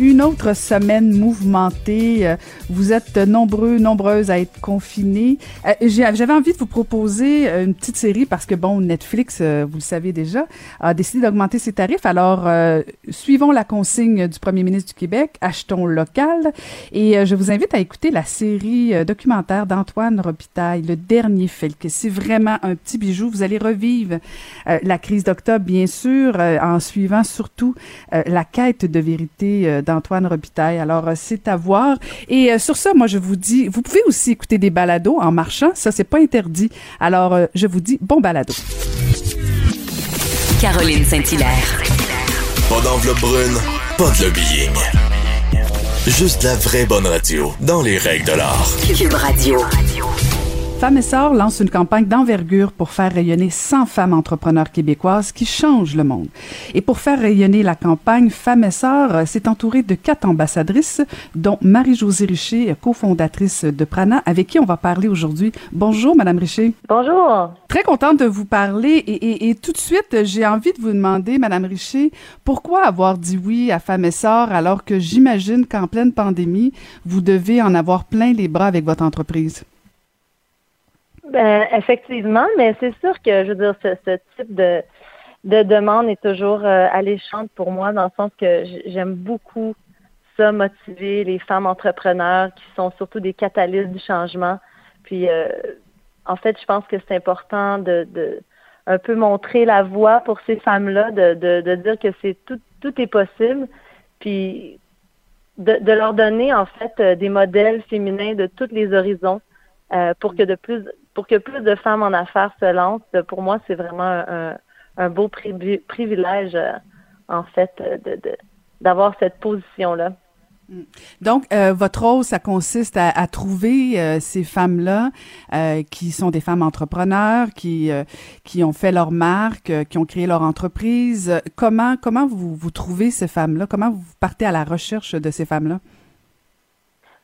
Une autre semaine mouvementée. Euh, Vous êtes nombreux, nombreuses à être confinés. Euh, J'avais envie de vous proposer euh, une petite série parce que, bon, Netflix, vous le savez déjà, a décidé d'augmenter ses tarifs. Alors, euh, suivons la consigne du premier ministre du Québec, achetons local. Et je vous invite à écouter la série documentaire d'Antoine Robitaille, Le Dernier Felque. C'est vraiment un petit bijou. Vous allez revivre euh, la crise d'octobre, bien sûr, euh, en suivant surtout la quête de vérité d'Antoine Robitaille. Alors, euh, c'est à voir. Et euh, sur ça, moi, je vous dis, vous pouvez aussi écouter des balados en marchant. Ça, c'est pas interdit. Alors, euh, je vous dis bon balado. Caroline Saint-Hilaire. Pas d'enveloppe brune, pas de lobbying. Juste la vraie bonne radio, dans les règles de l'art. Cube Radio. Femmes et Sœurs lance une campagne d'envergure pour faire rayonner 100 femmes entrepreneurs québécoises qui changent le monde. Et pour faire rayonner la campagne, Femmes et Sœurs euh, s'est entourée de quatre ambassadrices, dont Marie-Josée Richer, cofondatrice de Prana, avec qui on va parler aujourd'hui. Bonjour, Madame Richer. Bonjour. Très contente de vous parler et, et- et tout de suite, j'ai envie de vous demander, Madame Richer, pourquoi avoir dit oui à Femmes et Sœurs alors que j'imagine qu'en pleine pandémie, vous devez en avoir plein les bras avec votre entreprise? Ben, effectivement, mais c'est sûr que, je veux dire, ce, ce type de, de demande est toujours euh, alléchante pour moi, dans le sens que j'aime beaucoup ça, motiver les femmes entrepreneurs qui sont surtout des catalystes du changement. Puis, euh, en fait, je pense que c'est important de, de un peu montrer la voie pour ces femmes-là, de, de, de dire que c'est tout, tout est possible, puis de, de leur donner en fait euh, des modèles féminins de tous les horizons euh, pour que de plus pour que plus de femmes en affaires se lancent. Pour moi, c'est vraiment un, beau privi- privilège euh, en fait euh, d'avoir cette position-là. Donc, euh, votre rôle, ça consiste à, trouver euh, ces femmes-là euh, qui sont des femmes entrepreneurs, qui euh, qui ont fait leur marque, euh, qui ont créé leur entreprise. Euh, Comment comment vous vous trouvez ces femmes-là? Comment vous partez à la recherche de ces femmes-là?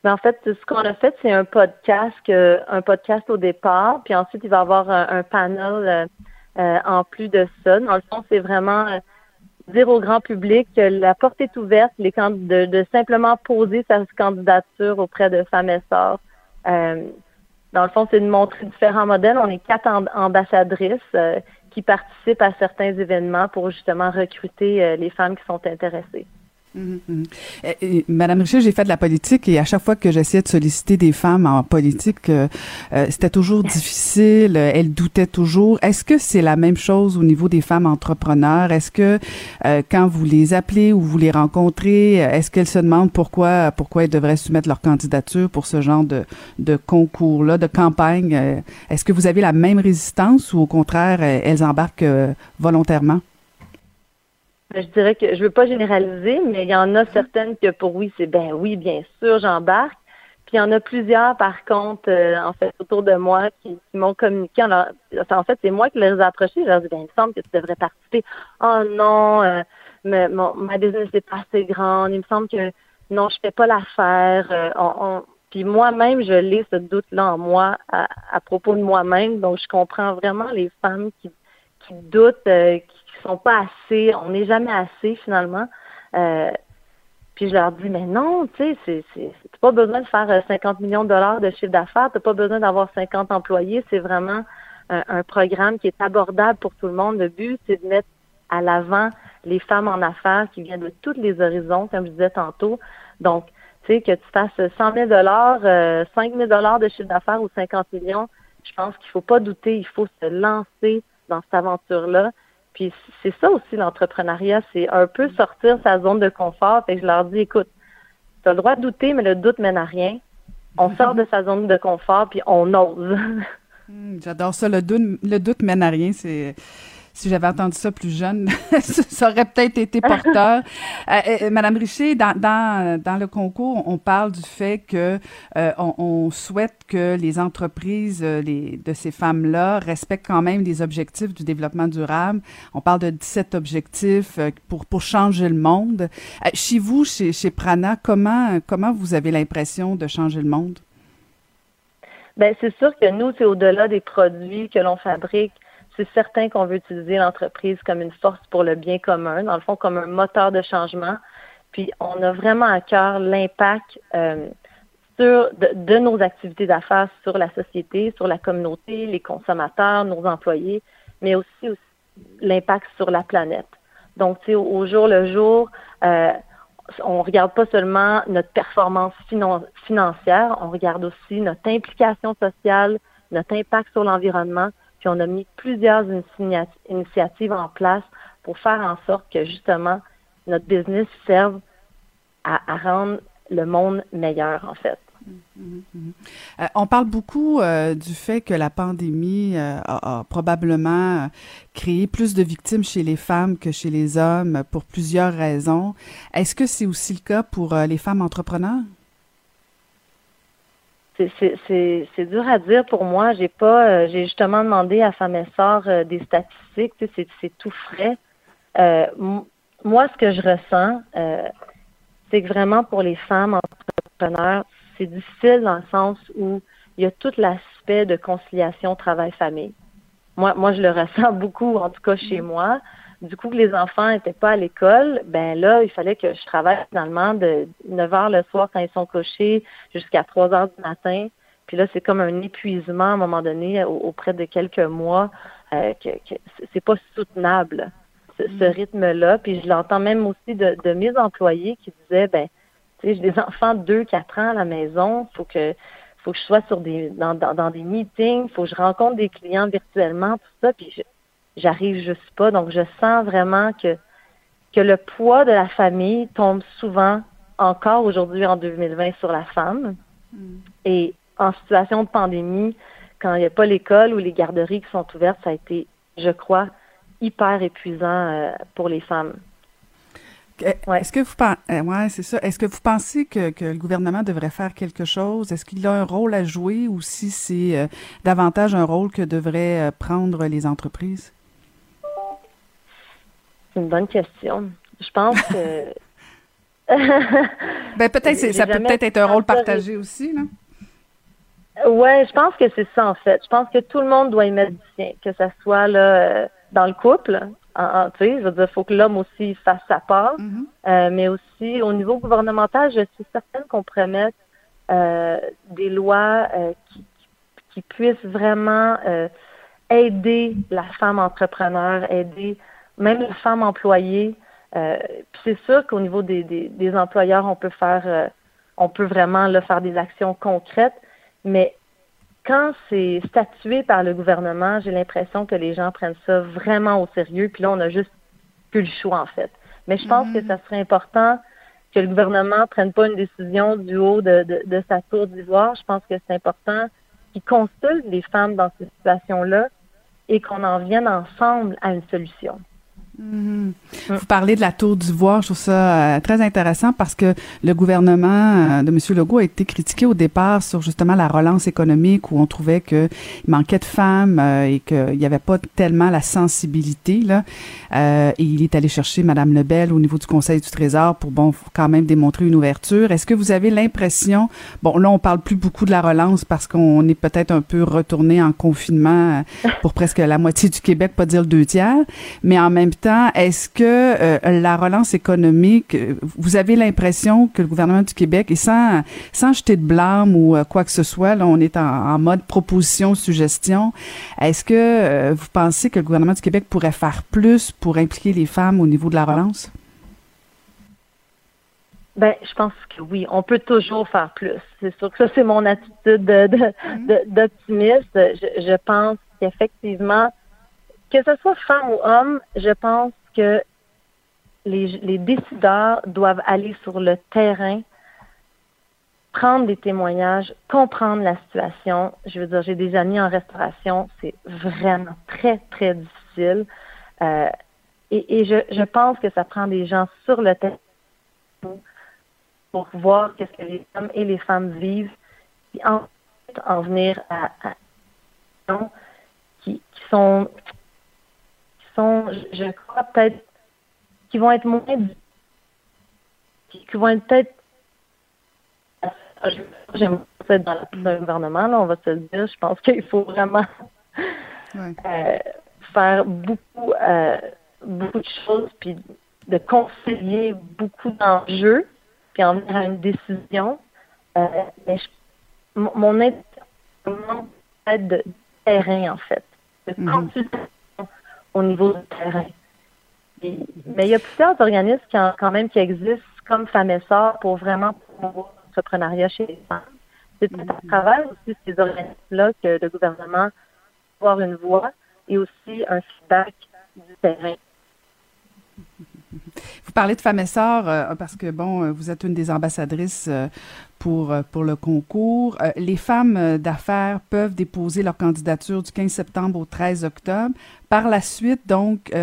Mais en fait, ce qu'on a fait, c'est un podcast, un podcast au départ, puis ensuite il va y avoir un, panel euh, euh, en plus de ça. Dans le fond, c'est vraiment euh, dire au grand public que la porte est ouverte, les de, de simplement poser sa candidature auprès de femmes et sœurs. Euh, dans le fond, c'est de montrer différents modèles. On est quatre amb- ambassadrices euh, qui participent à certains événements pour justement recruter euh, les femmes qui sont intéressées. Mhm, mhm. Euh, euh, Madame Richer, j'ai fait de la politique et à chaque fois que j'essayais de solliciter des femmes en politique, euh, euh, c'était toujours difficile. euh, Elles doutaient toujours. Est-ce que c'est la même chose au niveau des femmes entrepreneurs? Est-ce que euh, quand vous les appelez ou vous les rencontrez, est-ce qu'elles se demandent pourquoi pourquoi elles devraient soumettre leur candidature pour ce genre de, de concours-là, de campagne? Est-ce que vous avez la même résistance ou au contraire elles embarquent volontairement? Je dirais que je veux pas généraliser, mais il y en a certaines que pour oui, c'est ben oui, bien sûr, j'embarque. Puis il y en a plusieurs, par contre, euh, en fait, autour de moi, qui, qui m'ont communiqué. Alors, en fait, c'est moi qui les ai approchés. Je leur ai dit, ben, il me semble que tu devrais participer. Oh non, euh, mais mon, ma business n'est pas assez grande. Il me semble que non, je fais pas l'affaire. Euh, on, on- Puis moi-même, je l'ai ce doute-là en moi à, à propos de moi-même. Donc, je comprends vraiment les femmes qui, qui doutent, euh, qui sont pas assez. On n'est jamais assez finalement. Euh, puis je leur dis, mais non, tu sais, c'est, pas besoin de faire euh, 50 millions de dollars de chiffre d'affaires, t'as pas besoin d'avoir 50 employés. C'est vraiment un, programme qui est abordable pour tout le monde. Le but, c'est de mettre à l'avant les femmes en affaires qui viennent de tous les horizons, comme je disais tantôt. Donc, tu sais, que tu fasses 100 000 dollars, euh, 5 000 dollars de chiffre d'affaires ou 50 millions, je pense qu'il faut pas douter, il faut se lancer dans cette aventure-là. Puis c'est ça aussi l'entrepreneuriat, c'est un peu sortir sa zone de confort. Fait que je leur dis, écoute, tu as le droit de douter, mais le doute mène à rien. On sort de sa zone de confort, puis on ose. Hmm, J'adore ça. Le doute, le doute mène à rien. C'est si j'avais entendu ça plus jeune, ça aurait peut-être été porteur. Euh, Madame Richer, dans, dans, dans, le concours, on parle du fait que on, on, souhaite que les entreprises les, de ces femmes-là respectent quand même les objectifs du développement durable. On parle de 17 objectifs pour, pour changer le monde. Chez vous, chez, chez Prana, comment, comment vous avez l'impression de changer le monde? Ben c'est sûr que nous, c'est au-delà des produits que l'on fabrique. C'est certain qu'on veut utiliser l'entreprise comme une force pour le bien commun, dans le fond, comme un moteur de changement. Puis on a vraiment à cœur l'impact euh, de, nos activités d'affaires sur la société, sur la communauté, les consommateurs, nos employés, mais aussi, l'impact sur la planète. Donc, tu au jour le jour, euh, on regarde pas seulement notre performance financière, on regarde aussi notre implication sociale, notre impact sur l'environnement, puis on a mis plusieurs initiatives en place pour faire en sorte que justement notre business serve à, rendre le monde meilleur en fait. Euh, on parle beaucoup euh, du fait que la pandémie euh, a, probablement créé plus de victimes chez les femmes que chez les hommes pour plusieurs raisons. Est-ce que c'est aussi le cas pour les femmes entrepreneurs? C'est dur à dire pour moi. J'ai pas, j'ai justement demandé à Femme et des statistiques. C'est tout frais. moi, ce que je ressens, c'est que vraiment pour les femmes entrepreneurs, c'est difficile dans le sens où il y a tout l'aspect de conciliation travail-famille. Moi, moi, je le ressens beaucoup, en tout cas chez moi. Du coup, que les enfants n'étaient pas à l'école, ben là, il fallait que je travaille finalement de 9 heures le soir quand ils sont couchés jusqu'à 3 heures du matin. Puis là, c'est comme un épuisement à un moment donné auprès de quelques mois euh, que, que c'est pas soutenable ce, ce mm. rythme-là. Puis je l'entends même aussi de, de mes employés qui disaient ben j'ai des enfants de 2, 4 ans à la maison. Faut que faut que je sois sur des dans, dans, des meetings, faut que je rencontre des clients virtuellement, tout ça, puis j'arrive juste pas. Donc je sens vraiment que que le poids de la famille tombe souvent encore aujourd'hui en 2020 sur la femme. Mm. Et en situation de pandémie, quand il n'y a pas l'école ou les garderies qui sont ouvertes, ça a été, je crois, hyper épuisant euh, pour les femmes. Est-ce que vous pensez, euh, ouais, c'est ça. Est-ce que vous pensez que, que, le gouvernement devrait faire quelque chose? Est-ce qu'il a un rôle à jouer ou si c'est euh, davantage un rôle que devraient prendre les entreprises? C'est une bonne question. Je pense que ben peut-être ça peut peut-être être un rôle partagé aussi là. Ouais, je pense que c'est ça en fait. Je pense que tout le monde doit y mettre du sien, que ce soit là dans le couple, tu sais, je veux dire, il faut que l'homme aussi fasse sa part, mm-hmm. euh, mais aussi au niveau gouvernemental, je suis certaine qu'on pourrait mettre euh, des lois euh, qui, qui, puissent vraiment aider la femme entrepreneur, aider même la femme employée. c'est sûr qu'au niveau des, des, des, employeurs, on peut faire, on peut vraiment là, faire des actions concrètes, mais quand c'est statué par le gouvernement, j'ai l'impression que les gens prennent ça vraiment au sérieux, puis là, on a juste plus le choix, en fait. Mais je pense que mm-hmm. ça serait important que le gouvernement prenne pas une décision du haut de, de, de sa tour d'ivoire. Je pense que c'est important qu'il consulte les femmes dans ces situations-là et qu'on en vienne ensemble à une solution. Vous parlez de la tour d'ivoire, je trouve ça euh, très intéressant parce que le gouvernement euh, de M. Legault a été critiqué au départ sur justement la relance économique où on trouvait qu'il manquait de femmes euh, et qu'il n'y avait pas tellement la sensibilité. Là. et il est allé chercher Mme Lebel au niveau du Conseil du Trésor pour, bon, quand même démontrer une ouverture. Est-ce que vous avez l'impression, bon, là, on parle plus beaucoup de la relance parce qu'on est peut-être un peu retourné en confinement pour presque la moitié du Québec, pas dire le deux tiers, mais en même temps, est-ce que euh, la relance économique, vous avez l'impression que le gouvernement du Québec, et sans, sans jeter de blâme ou euh, quoi que ce soit, là, on est en, mode proposition, suggestion, est-ce que euh, vous pensez que le gouvernement du Québec pourrait faire plus pour impliquer les femmes au niveau de la relance? Ben, je pense que oui, on peut toujours faire plus. C'est sûr que ça, c'est mon attitude mm-hmm. d'optimiste. je, je pense qu'effectivement, que ce soit femme ou homme, je pense que les, décideurs doivent aller sur le terrain, prendre des témoignages, comprendre la situation. Je veux dire, j'ai des amis en restauration, c'est vraiment très, très difficile. Euh, et, je, pense que ça prend des gens sur le terrain pour voir qu'est-ce que les hommes et les femmes vivent, puis en, en venir à, à qui, qui sont sont, je crois peut-être, qui vont être moins qui, qui vont être peut-être j'aime être dans le gouvernement, là, on va se le dire. Je pense qu'il faut vraiment euh, faire beaucoup, euh, beaucoup de choses, puis de concilier beaucoup d'enjeux, puis en venir à une décision. Euh, mais mon aide, aide de terrain, en fait, de consultation au niveau du terrain. mais il y a plusieurs organismes qui quand même qui existent, comme FAMESA, pour vraiment promouvoir l'entrepreneuriat chez les femmes. C'est à mm-hmm. travers aussi ces organismes-là que le gouvernement va avoir une voix et aussi un feedback du terrain. Vous parlez de femmes et sœurs euh, parce que, bon, euh, vous êtes une des ambassadrices euh, pour, pour le concours. les femmes d'affaires peuvent déposer leur candidature du 15 septembre au 13 octobre. Par la suite, donc,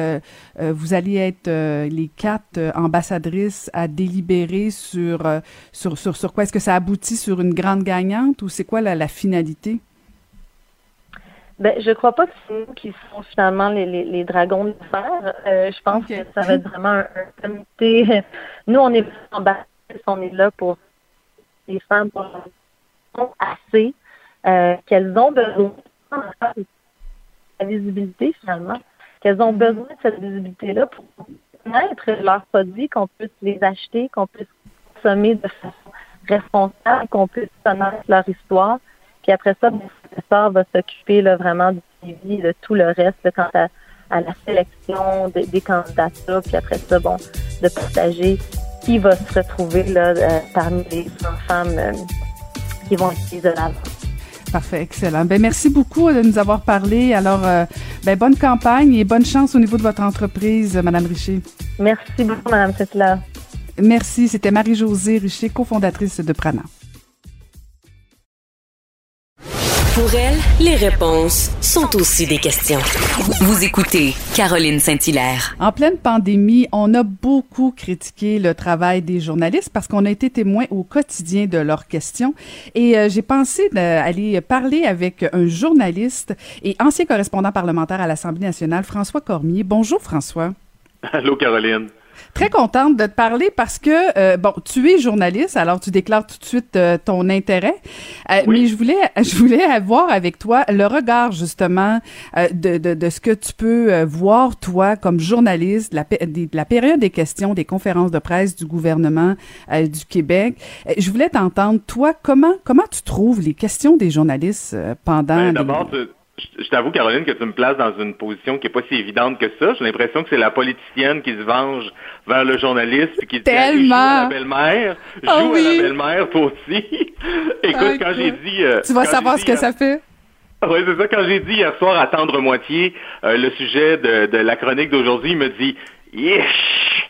vous allez être les quatre ambassadrices à délibérer sur, sur, sur, sur quoi? Est-ce que ça aboutit sur une grande gagnante ou c'est quoi la, la finalité? Ben, je crois pas que c'est nous qui sommes finalement les, les, les dragons de fer. Euh, je pense que ça va être vraiment un, comité. Nous, est on est là pour les femmes pour assez euh, qu'elles ont besoin de la visibilité finalement, qu'elles ont besoin de cette visibilité-là pour connaître leurs produits, qu'on puisse les acheter, qu'on puisse consommer de façon responsable, qu'on puisse connaître leur histoire. Puis après ça, mon professeur va s'occuper vraiment du suivi de tout le reste quant à, la sélection des candidatures. Puis après ça, bon, de partager qui va se retrouver là, euh, parmi les 100 femmes euh, qui vont être l'avant. Parfait, excellent. Ben merci beaucoup de nous avoir parlé. Alors, euh, ben bonne campagne et bonne chance au niveau de votre entreprise, Madame Richer. Merci beaucoup, Madame Cetla. Merci. C'était Marie-Josée Richer, cofondatrice de Prana. Pour elle, les réponses sont aussi des questions. Vous écoutez Caroline Saint-Hilaire. En pleine pandémie, on a beaucoup critiqué le travail des journalistes parce qu'on a été témoin au quotidien de leurs questions. Et euh, j'ai pensé d'aller parler avec un journaliste et ancien correspondant parlementaire à l'Assemblée nationale, François Cormier. Bonjour François. Allô Caroline. Très contente de te parler parce que, euh, bon, tu es journaliste, alors tu déclares tout de suite euh, ton intérêt. Euh, mais je voulais, je voulais avoir avec toi le regard, justement, de, de, de, ce que tu peux voir, toi, comme journaliste, la, la période des questions, des conférences de presse du gouvernement du Québec. je voulais t'entendre, toi, comment, comment tu trouves les questions des journalistes pendant... Ben, je t'avoue, Caroline, que tu me places dans une position qui est pas si évidente que ça. J'ai l'impression que c'est la politicienne qui se venge vers le journaliste et qui dit Tellement. joue la belle-mère, joue ah à la belle-mère toi aussi. Écoute, quand j'ai dit euh, Tu vas savoir ce que ça fait. Oui, c'est ça. Quand j'ai dit hier soir à tendre moitié euh, le sujet de, de la chronique d'aujourd'hui, il me dit Yesh!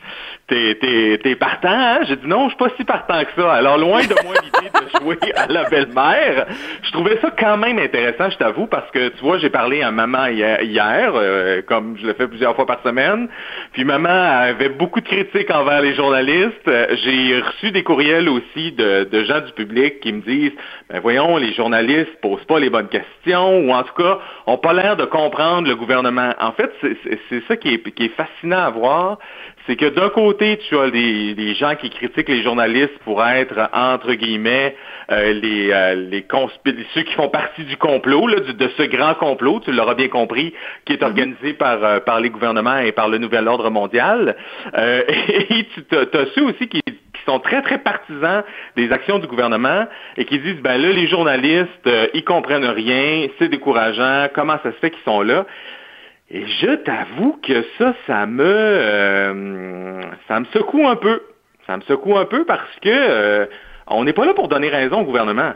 T'es, t'es, partant, hein? J'ai dit non, je suis pas si partant que ça. Alors, loin de moi l'idée de jouer à la belle-mère, je trouvais ça quand même intéressant, je t'avoue, parce que, tu vois, j'ai parlé à maman hier, euh, comme je le fais plusieurs fois par semaine, puis maman avait beaucoup de critiques envers les journalistes. J'ai reçu des courriels aussi de, de gens du public qui me disent, ben voyons, les journalistes posent pas les bonnes questions, ou en tout cas, ont pas l'air de comprendre le gouvernement. En fait, c'est, c'est ça qui est, qui est fascinant à voir, c'est que d'un côté, tu as des, gens qui critiquent les journalistes pour être, entre guillemets, euh, les, euh, les ceux qui font partie du complot, là, de ce grand complot, tu l'auras bien compris, qui est mm-hmm. organisé par, euh, par les gouvernements et par le nouvel ordre mondial. et tu as, ceux aussi qui, qui sont très, très partisans des actions du gouvernement et qui disent, ben là, les journalistes, ils comprennent rien, c'est décourageant, comment ça se fait qu'ils sont là? Et je t'avoue que ça, ça me, euh, ça me secoue un peu. Ça me secoue un peu parce que euh, on n'est pas là pour donner raison au gouvernement.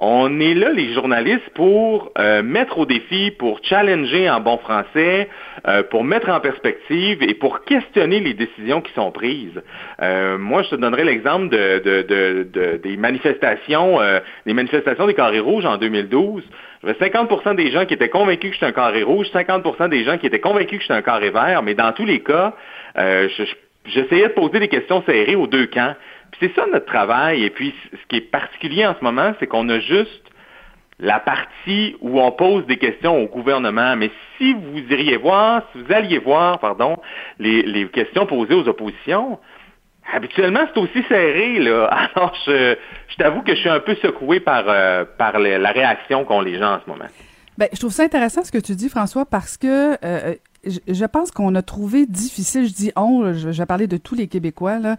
On est là, les journalistes, pour euh, mettre au défi, pour challenger en bon français, euh, pour mettre en perspective et pour questionner les décisions qui sont prises. Euh, moi, je te donnerai l'exemple de, de, de, des manifestations, des manifestations des carrés rouges en 2012. J'avais 50% des gens qui étaient convaincus que j'étais un carré rouge, 50% des gens qui étaient convaincus que j'étais un carré vert, mais dans tous les cas, j'essayais de poser des questions serrées aux deux camps c'est ça notre travail. Et puis, ce qui est particulier en ce moment, c'est qu'on a juste la partie où on pose des questions au gouvernement. Mais si vous iriez voir, si vous alliez voir, pardon, les, questions posées aux oppositions, habituellement, c'est aussi serré, là. Alors, je, t'avoue que je suis un peu secoué par, euh, la réaction qu'ont les gens en ce moment. Ben, je trouve ça intéressant ce que tu dis, François, parce que euh, je, pense qu'on a trouvé difficile, je dis on, je, vais parler de tous les Québécois, là,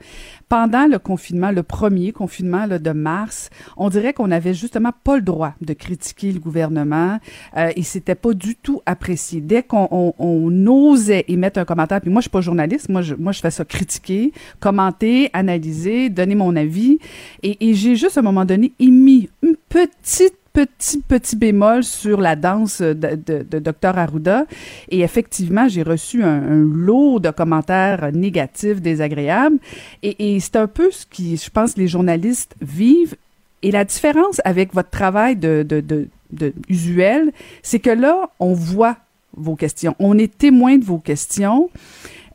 pendant le confinement, le premier confinement là, de mars, on dirait qu'on avait justement pas le droit de critiquer le gouvernement euh, et c'était pas du tout apprécié. Dès qu'on on, on osait émettre un commentaire, puis moi je suis pas journaliste, moi je, moi je fais ça critiquer, commenter, analyser, donner mon avis et, et j'ai juste à un moment donné émis une petite petit, petit bémol sur la danse de, Dr Arruda. Et effectivement, j'ai reçu un, lot de commentaires négatifs, désagréables. Et, et c'est un peu ce qui, je pense, les journalistes vivent. Et la différence avec votre travail de, de, de, de usuel, c'est que là, on voit vos questions. On est témoin de vos questions.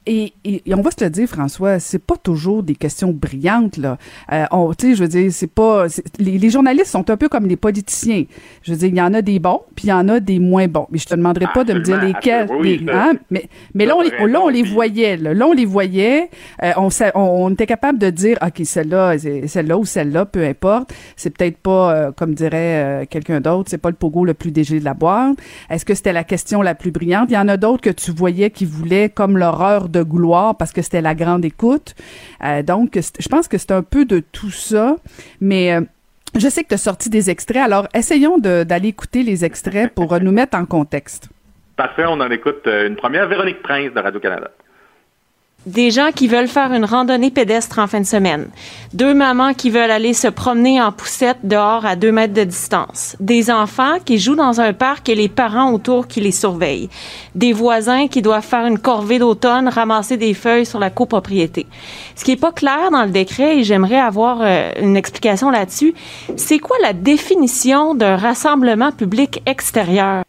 Et, et, on va se le dire, François, c'est pas toujours des questions brillantes là. Euh, tu sais, je veux dire, c'est pas. Les, les, journalistes sont un peu comme les politiciens. Je veux dire, il y en a des bons, puis il y en a des moins bons. Mais je te demanderai pas de me dire lesquels. hein? Mais, mais là, on, les, là, on les voyait. Là, là on les voyait. Euh, on, on, était capable de dire, ok, celle-là, celle-là ou celle-là, peu importe. C'est peut-être pas, euh, comme dirait euh, quelqu'un d'autre, c'est pas le pogo le plus dégé de la boîte. Est-ce que c'était la question la plus brillante? Il y en a d'autres que tu voyais qui voulaient comme l'horreur de gloire parce que c'était la grande écoute. Euh, donc, je pense que c'est un peu de tout ça, mais euh, je sais que tu as sorti des extraits, alors essayons d'aller écouter les extraits pour nous mettre en contexte. Parfait, on en écoute euh, une première. Véronique Prince de Radio-Canada des gens qui veulent faire une randonnée pédestre en fin de semaine, deux mamans qui veulent aller se promener en poussette dehors à deux mètres de distance, des enfants qui jouent dans un parc et les parents autour qui les surveillent, des voisins qui doivent faire une corvée d'automne, ramasser des feuilles sur la copropriété. Ce qui est pas clair dans le décret, et j'aimerais avoir euh, une explication là-dessus, c'est quoi la définition d'un rassemblement public extérieur?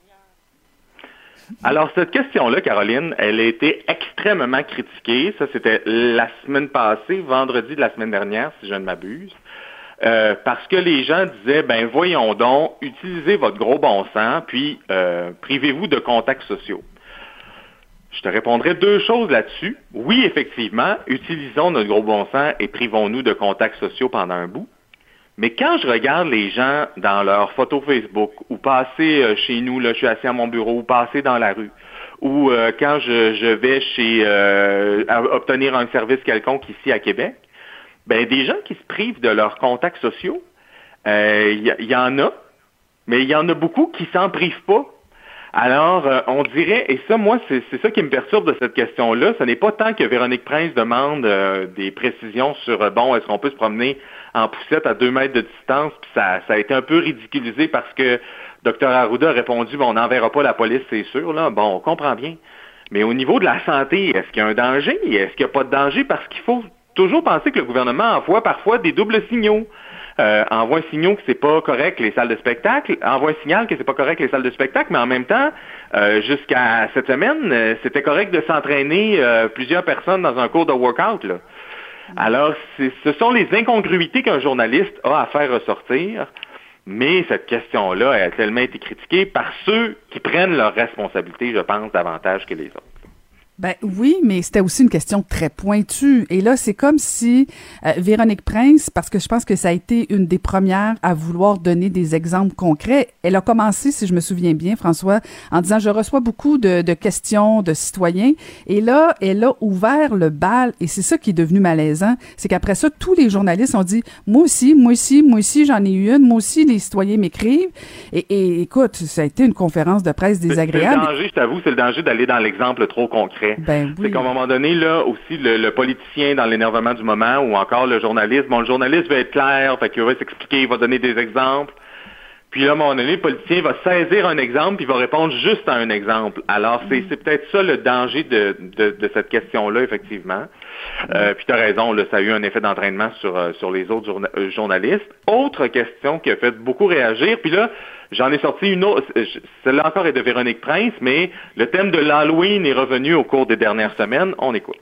Alors, cette question-là, Caroline, elle a été extrêmement critiquée. Ça, c'était la semaine passée, vendredi de la semaine dernière, si je ne m'abuse. Euh, parce que les gens disaient, ben voyons donc, utilisez votre gros bon sens, puis euh, privez-vous de contacts sociaux. Je te répondrai deux choses là-dessus. Oui, effectivement, utilisons notre gros bon sens et privons-nous de contacts sociaux pendant un bout. Mais quand je regarde les gens dans leurs photos Facebook ou passer euh, chez nous, là, je suis assis à mon bureau, ou passer dans la rue, ou euh, quand je, vais chez euh, obtenir un service quelconque ici à Québec, ben des gens qui se privent de leurs contacts sociaux, il y, en a, mais il y en a beaucoup qui s'en privent pas. Alors, on dirait, et ça, moi, c'est ça qui me perturbe de cette question-là, ce n'est pas tant que Véronique Prince demande des précisions sur, bon, est-ce qu'on peut se promener en poussette à deux mètres de distance, puis ça, ça a été un peu ridiculisé parce que Dr Arruda a répondu, bon, on n'enverra pas la police, c'est sûr, là. Bon, on comprend bien. Mais au niveau de la santé, est-ce qu'il y a un danger? Est-ce qu'il n'y a pas de danger? Parce qu'il faut toujours penser que le gouvernement envoie parfois des doubles signaux. Euh, envoie un signal que c'est pas correct les salles de spectacle, envoie un signal que c'est pas correct les salles de spectacle, mais en même temps, euh, jusqu'à cette semaine, euh, c'était correct de s'entraîner plusieurs personnes dans un cours de workout. Là. Alors, ce sont les incongruités qu'un journaliste a à faire ressortir, mais cette question-là a tellement été critiquée par ceux qui prennent leurs responsabilités, je pense, davantage que les autres. Ben oui, mais c'était aussi une question très pointue. Et là, c'est comme si euh, Véronique Prince, parce que je pense que ça a été une des premières à vouloir donner des exemples concrets, elle a commencé, si je me souviens bien, François, en disant je reçois beaucoup de, de questions de citoyens. Et là, elle a ouvert le bal. Et c'est ça qui est devenu malaisant, c'est qu'après ça, tous les journalistes ont dit moi aussi, moi aussi, moi aussi, j'en ai eu une, moi aussi, les citoyens m'écrivent. Et, et, écoute, ça a été une conférence de presse désagréable. Le danger, je t'avoue, c'est le danger d'aller dans l'exemple trop concret. Ben c'est qu'à un moment donné, là, aussi, le, politicien dans l'énervement du moment ou encore le journaliste, bon, le journaliste va être clair, fait qu'il va s'expliquer, il va donner des exemples. Puis là, à un moment donné, le politicien va saisir un exemple, puis il va répondre juste à un exemple. Alors, c'est, mm. peut-être ça le danger de, de, cette question-là, effectivement. Euh, puis tu as raison, là, ça a eu un effet d'entraînement sur, euh, sur les autres euh, journalistes. Autre question qui a fait beaucoup réagir, puis là, j'en ai sorti une autre, celle-là encore est de Véronique Prince, mais le thème de l'Halloween est revenu au cours des dernières semaines. On écoute.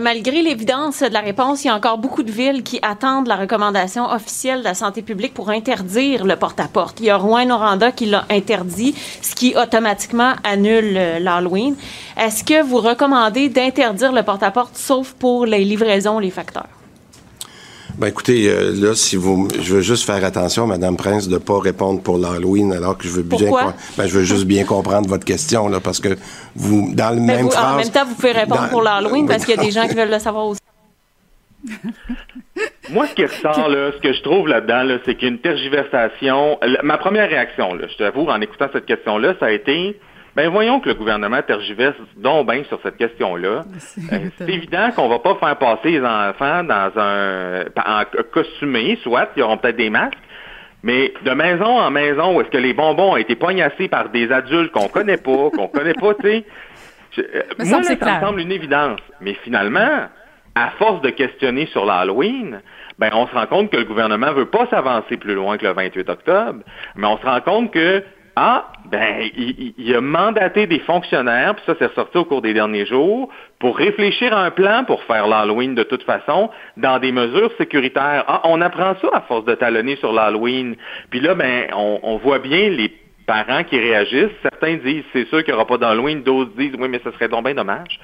Malgré l'évidence de la réponse, il y a encore beaucoup de villes qui attendent la recommandation officielle de la santé publique pour interdire le porte-à-porte. Il y a Rouen-Noranda qui l'a interdit, ce qui automatiquement annule euh, l'Halloween. Est-ce que vous recommandez d'interdire le porte-à-porte sauf pour les livraisons, les facteurs? Ben écoutez, euh, là, si vous, je veux juste faire attention, Madame Prince, de pas répondre pour l'Halloween, alors que je veux bien, ben, je veux juste bien comprendre votre question là, parce que vous, dans le même En même temps, vous pouvez répondre pour l'Halloween parce qu'il y a des gens qui veulent le savoir aussi. Moi, ce qui ressort, là, ce que je trouve là-dedans, là, c'est qu'il y a une tergiversation. Ma première réaction, là, je t'avoue, en écoutant cette question-là, ça a été ben voyons que le gouvernement tergiverse donc bien sur cette question-là. C'est euh, évident qu'on va pas faire passer les enfants dans un en costumé, soit ils auront peut-être des masques, mais de maison en maison, où est-ce que les bonbons ont été pognassés par des adultes qu'on connaît pas, qu'on connaît pas, tu sais? Euh, moi, ça me semble une évidence. Mais finalement, à force de questionner sur l'Halloween, ben on se rend compte que le gouvernement veut pas s'avancer plus loin que le 28 octobre, mais on se rend compte que ah, ben, il, a mandaté des fonctionnaires, puis ça, c'est ressorti au cours des derniers jours, pour réfléchir à un plan pour faire l'Halloween de toute façon, dans des mesures sécuritaires. Ah, on apprend ça à force de talonner sur l'Halloween. Puis là, ben, on, voit bien les parents qui réagissent. Certains disent, c'est sûr qu'il n'y aura pas d'Halloween. D'autres disent, oui, mais ce serait donc bien dommage.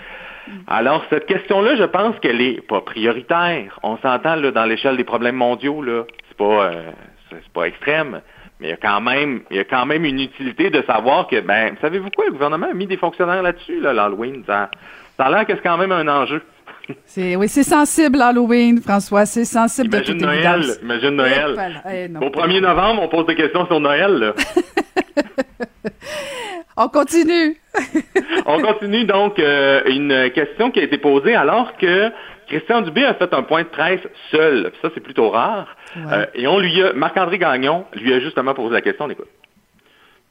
Alors, cette question-là, je pense qu'elle est pas prioritaire. On s'entend, là, dans l'échelle des problèmes mondiaux, là. C'est pas, euh, c'est pas extrême. Mais il y a quand même, il y a quand même une utilité de savoir que, ben, savez-vous quoi, le gouvernement a mis des fonctionnaires là-dessus, là, l'Halloween. Ça, ça a l'air que c'est quand même un enjeu. C'est, oui, c'est sensible l'Halloween, François. C'est sensible imagine de toute Noël, Imagine Noël. Eh, Au 1er novembre, on pose des questions sur Noël. Là. on continue. on continue donc euh, une question qui a été posée alors que Christian Dubé a fait un point de presse seul. Ça, c'est plutôt rare. Euh, et on lui a, Marc-André Gagnon lui a justement posé la question, on écoute.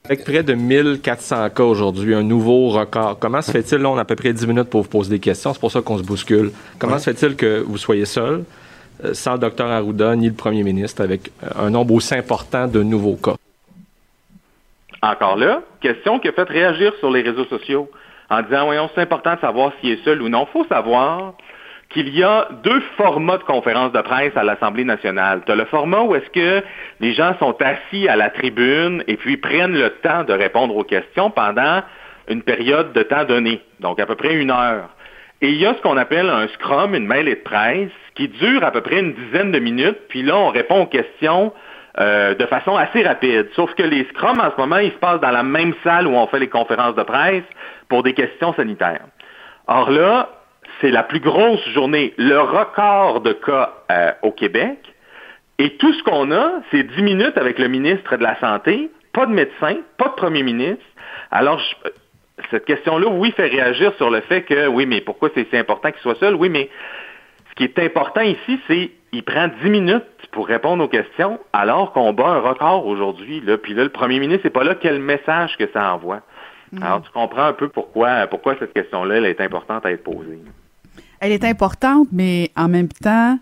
Avec près de 1400 cas aujourd'hui, un nouveau record, comment se fait-il, là, on a à peu près 10 minutes pour vous poser des questions, c'est pour ça qu'on se bouscule. Comment se fait-il que vous soyez seul, euh, sans le docteur Arruda ni le premier ministre, avec euh, un nombre aussi important de nouveaux cas? Encore là, question qui a fait réagir sur les réseaux sociaux en disant, voyons, c'est important de savoir s'il est seul ou non. Il faut savoir qu'il y a deux formats de conférences de presse à l'Assemblée nationale. Tu as le format où est-ce que les gens sont assis à la tribune et puis prennent le temps de répondre aux questions pendant une période de temps donné, donc à peu près une heure. Et il y a ce qu'on appelle un scrum, une mêlée de presse, qui dure à peu près une dizaine de minutes, puis là, on répond aux questions euh, de façon assez rapide. Sauf que les scrums, en ce moment, ils se passent dans la même salle où on fait les conférences de presse pour des questions sanitaires. Or là, c'est la plus grosse journée, le record de cas euh, au Québec. Et tout ce qu'on a, c'est 10 minutes avec le ministre de la Santé, pas de médecin, pas de premier ministre. Alors, cette question-là, oui, fait réagir sur le fait que, oui, mais pourquoi c'est si important qu'il soit seul? Oui, mais ce qui est important ici, c'est qu'il prend 10 minutes pour répondre aux questions, alors qu'on bat un record aujourd'hui. Puis là, le premier ministre n'est pas là. Quel message que ça envoie? Mm. Alors, tu comprends un peu pourquoi, pourquoi cette question-là, elle est importante à être posée elle est importante, mais en même temps,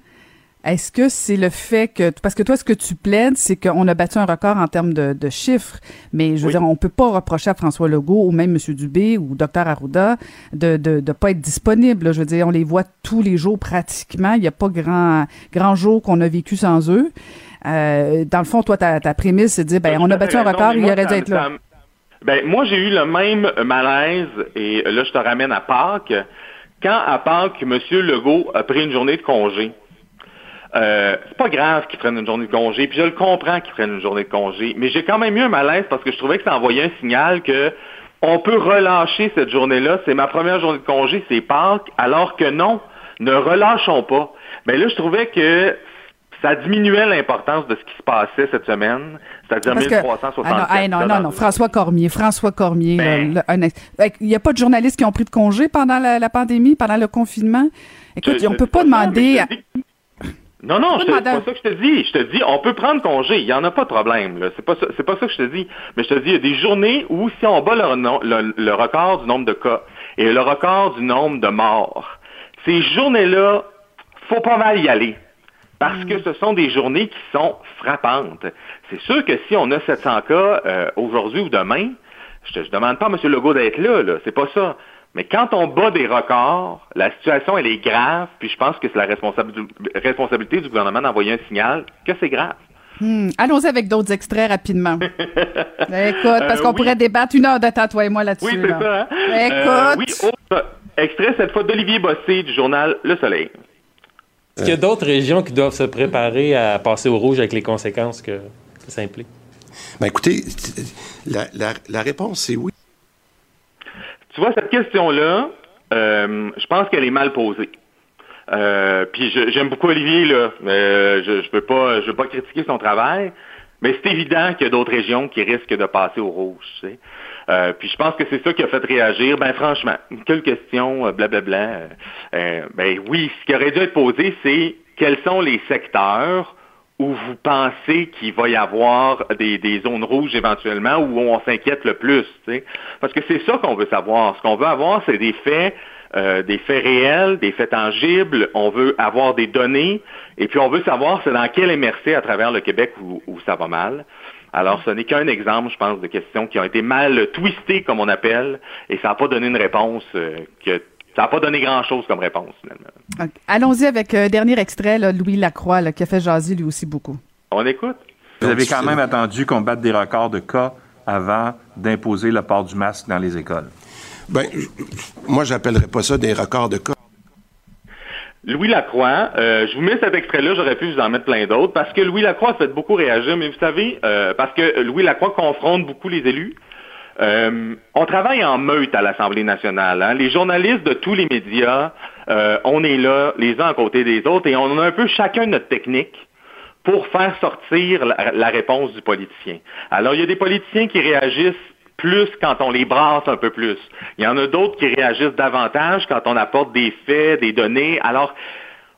est-ce que c'est le fait que parce que toi ce que tu plaides c'est qu'on a battu un record en termes de, chiffres. Mais je veux dire on peut pas reprocher à François Legault ou même M. Dubé ou Dr Arruda de de de pas être disponible je veux dire on les voit tous les jours pratiquement. Il n'y a pas grand grand jour qu'on a vécu sans eux. Euh, dans le fond toi ta, ta prémisse c'est de dire ben on a battu un record il aurait dû être là. Ben moi j'ai eu le même malaise et là je te ramène à Pâques quand à Pâques, M. Legault a pris une journée de congé, euh, c'est pas grave qu'il prenne une journée de congé, puis je le comprends qu'il prenne une journée de congé, mais j'ai quand même eu un malaise parce que je trouvais que ça envoyait un signal que on peut relâcher cette journée-là. C'est ma première journée de congé, c'est Pâques, alors que non, ne relâchons pas. Mais là, je trouvais que ça diminuait l'importance de ce qui se passait cette semaine, c'est-à-dire 1367. Ah non, non, non, François Cormier, François Cormier. Ben. il n'y a pas de journalistes qui ont pris de congé pendant la, pandémie, pendant le confinement? Écoute, on ne peut pas demander... Non, non, c'est pas ça que je te dis. Je te dis, on peut prendre congé. Il n'y en a pas de problème. C'est pas ça, pas ça que je te dis. Mais je te dis, il y a des journées où si on bat le, le record du nombre de cas et le record du nombre de morts, ces journées-là, faut pas mal y aller. Parce que ce sont des journées qui sont frappantes. C'est sûr que si on a 700 cas euh, aujourd'hui ou demain, je ne demande pas à M. Legault d'être là, là. c'est pas ça. Mais quand on bat des records, la situation, elle est grave, puis je pense que c'est la responsabilité du gouvernement d'envoyer un signal que c'est grave. Hmm. Allons-y avec d'autres extraits rapidement. Écoute, parce qu'on euh, pourrait débattre une heure de temps, toi et moi, là-dessus. Oui, c'est ça. Hein? Euh, Écoute. oui, extrait cette fois d'Olivier Bossé du journal Le Soleil. Est-ce qu'il y a d'autres régions qui doivent se préparer à passer au rouge avec les conséquences que, ça implique? Ben écoutez, la, réponse, c'est oui. Tu vois, cette question-là, euh, je pense qu'elle est mal posée. Euh, puis j'aime beaucoup Olivier, là. Euh, je ne veux, pas, je veux pas critiquer son travail, mais c'est évident qu'il y a d'autres régions qui risquent de passer au rouge. Tu sais. Euh, puis je pense que c'est ça qui a fait réagir. Ben franchement, quelle question, blablabla. Ben oui, ce qui aurait dû être posé, c'est quels sont les secteurs où vous pensez qu'il va y avoir des, des, zones rouges éventuellement, où on s'inquiète le plus. Parce que c'est ça qu'on veut savoir. Ce qu'on veut avoir, c'est des faits. Euh, des faits réels, des faits tangibles, on veut avoir des données, et puis on veut savoir c'est dans quel MRC à travers le Québec où, où ça va mal. Alors, ce n'est qu'un exemple, je pense, de questions qui ont été mal twistées, comme on appelle, et ça n'a pas donné une réponse euh, que ça n'a pas donné grand-chose comme réponse, finalement. Allons-y avec un euh, dernier extrait, Louis Lacroix, qui a fait jaser lui aussi beaucoup. On écoute. Vous avez quand même attendu qu'on batte des records de cas avant d'imposer le port du masque dans les écoles. Ben, moi, j'appellerais pas ça des records de cas. Louis Lacroix, euh, je vous mets cet extrait-là, j'aurais pu vous en mettre plein d'autres, parce que Louis Lacroix fait beaucoup réagir, mais vous savez, euh, parce que Louis Lacroix confronte beaucoup les élus. Euh, on travaille en meute à l'Assemblée nationale. Hein. Les journalistes de tous les médias, on est là, les uns à côté des autres, et on a un peu chacun notre technique pour faire sortir la réponse du politicien. Alors, il y a des politiciens qui réagissent plus quand on les brasse un peu plus. Il y en a d'autres qui réagissent davantage quand on apporte des faits, des données. Alors,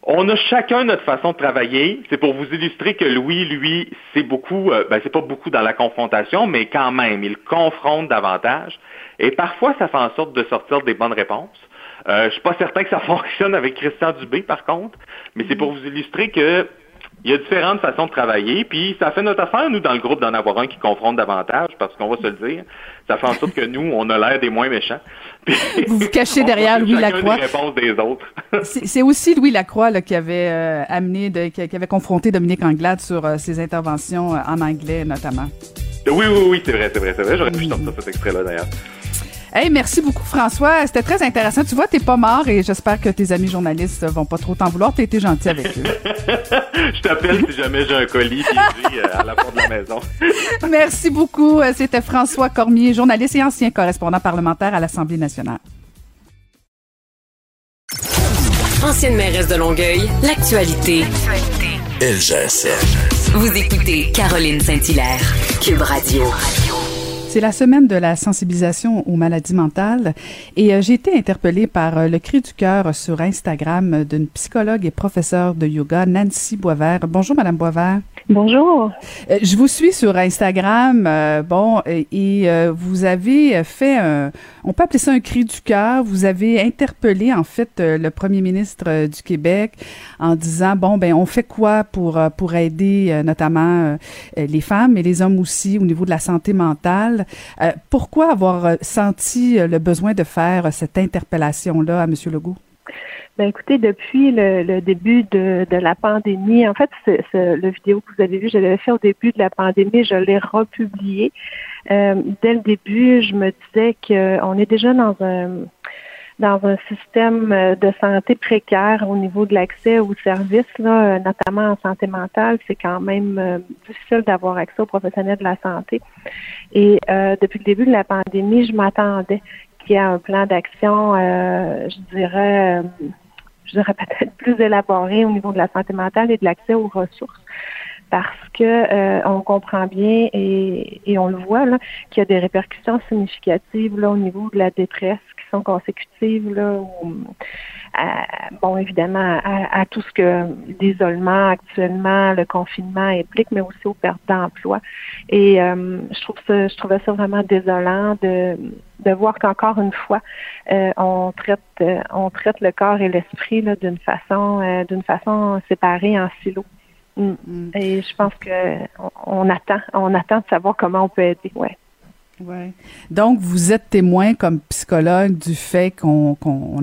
on a chacun notre façon de travailler. C'est pour vous illustrer que Louis, lui, c'est beaucoup, euh, ben, c'est pas beaucoup dans la confrontation, mais quand même, il confronte davantage. Et parfois, ça fait en sorte de sortir des bonnes réponses. Euh, je suis pas certain que ça fonctionne avec Christian Dubé, par contre, mais c'est pour vous illustrer que il y a différentes façons de travailler, puis ça fait notre affaire, nous, dans le groupe, d'en avoir un qui confronte davantage, parce qu'on va se le dire, ça fait en sorte que nous, on a l'air des moins méchants. vous vous cachez derrière Louis Lacroix. des autres. c'est aussi Louis Lacroix là, qui avait euh, amené, de, qui, avait confronté Dominique Anglade sur euh, ses interventions euh, en anglais, notamment. Oui, oui, oui, c'est vrai, c'est vrai, c'est vrai. J'aurais pu sortir cet extrait-là, d'ailleurs. Hey, merci beaucoup, François. C'était très intéressant. Tu vois, t'es pas mort et j'espère que tes amis journalistes vont pas trop t'en vouloir. T'as été gentil avec eux. Je t'appelle si jamais j'ai un colis euh, à la porte de la maison. merci beaucoup. C'était François Cormier, journaliste et ancien correspondant parlementaire à l'Assemblée nationale. Ancienne mairesse de Longueuil, l'actualité. LGSN. Vous écoutez Caroline Saint-Hilaire, Cube Radio. C'est la semaine de la sensibilisation aux maladies mentales et euh, j'ai été interpellée par euh, le cri du cœur sur Instagram d'une psychologue et professeure de yoga, Nancy Boisvert. Bonjour, Madame Boisvert. Bonjour. Euh, je vous suis sur Instagram, bon, et vous avez fait un, on peut appeler ça un cri du cœur. Vous avez interpellé en fait le Premier ministre du Québec en disant bon ben on fait quoi pour pour aider notamment les femmes et les hommes aussi au niveau de la santé mentale? Euh, pourquoi avoir euh, senti euh, le besoin de faire cette interpellation-là à M. Legault? Ben écoutez, depuis le, début de, la pandémie, en fait, le vidéo que vous avez vu, je l'avais fait au début de la pandémie, je l'ai republié. dès le début, je me disais qu'on est déjà dans un dans un système euh, de santé précaire au niveau de l'accès aux services, euh, notamment en santé mentale, c'est quand même euh, difficile d'avoir accès aux professionnels de la santé. Et depuis le début de la pandémie, je m'attendais qu'il y ait un plan d'action, je dirais, je dirais peut-être plus élaboré au niveau de la santé mentale et de l'accès aux ressources parce que euh, on comprend bien et, on le voit qu'il y a des répercussions significatives au niveau de la détresse qui sont consécutives là bon évidemment à, tout ce que l'isolement actuellement, le confinement implique, mais aussi aux pertes d'emploi. Et euh, je trouve ça, je trouvais ça vraiment désolant de de voir qu'encore une fois euh, on traite on traite le corps et l'esprit d'une façon d'une façon séparée en silos. Mm. Mm. Et je pense que on, attend, on attend de savoir comment on peut aider. Ouais. Ouais. Donc, vous êtes témoin comme psychologue du fait qu'on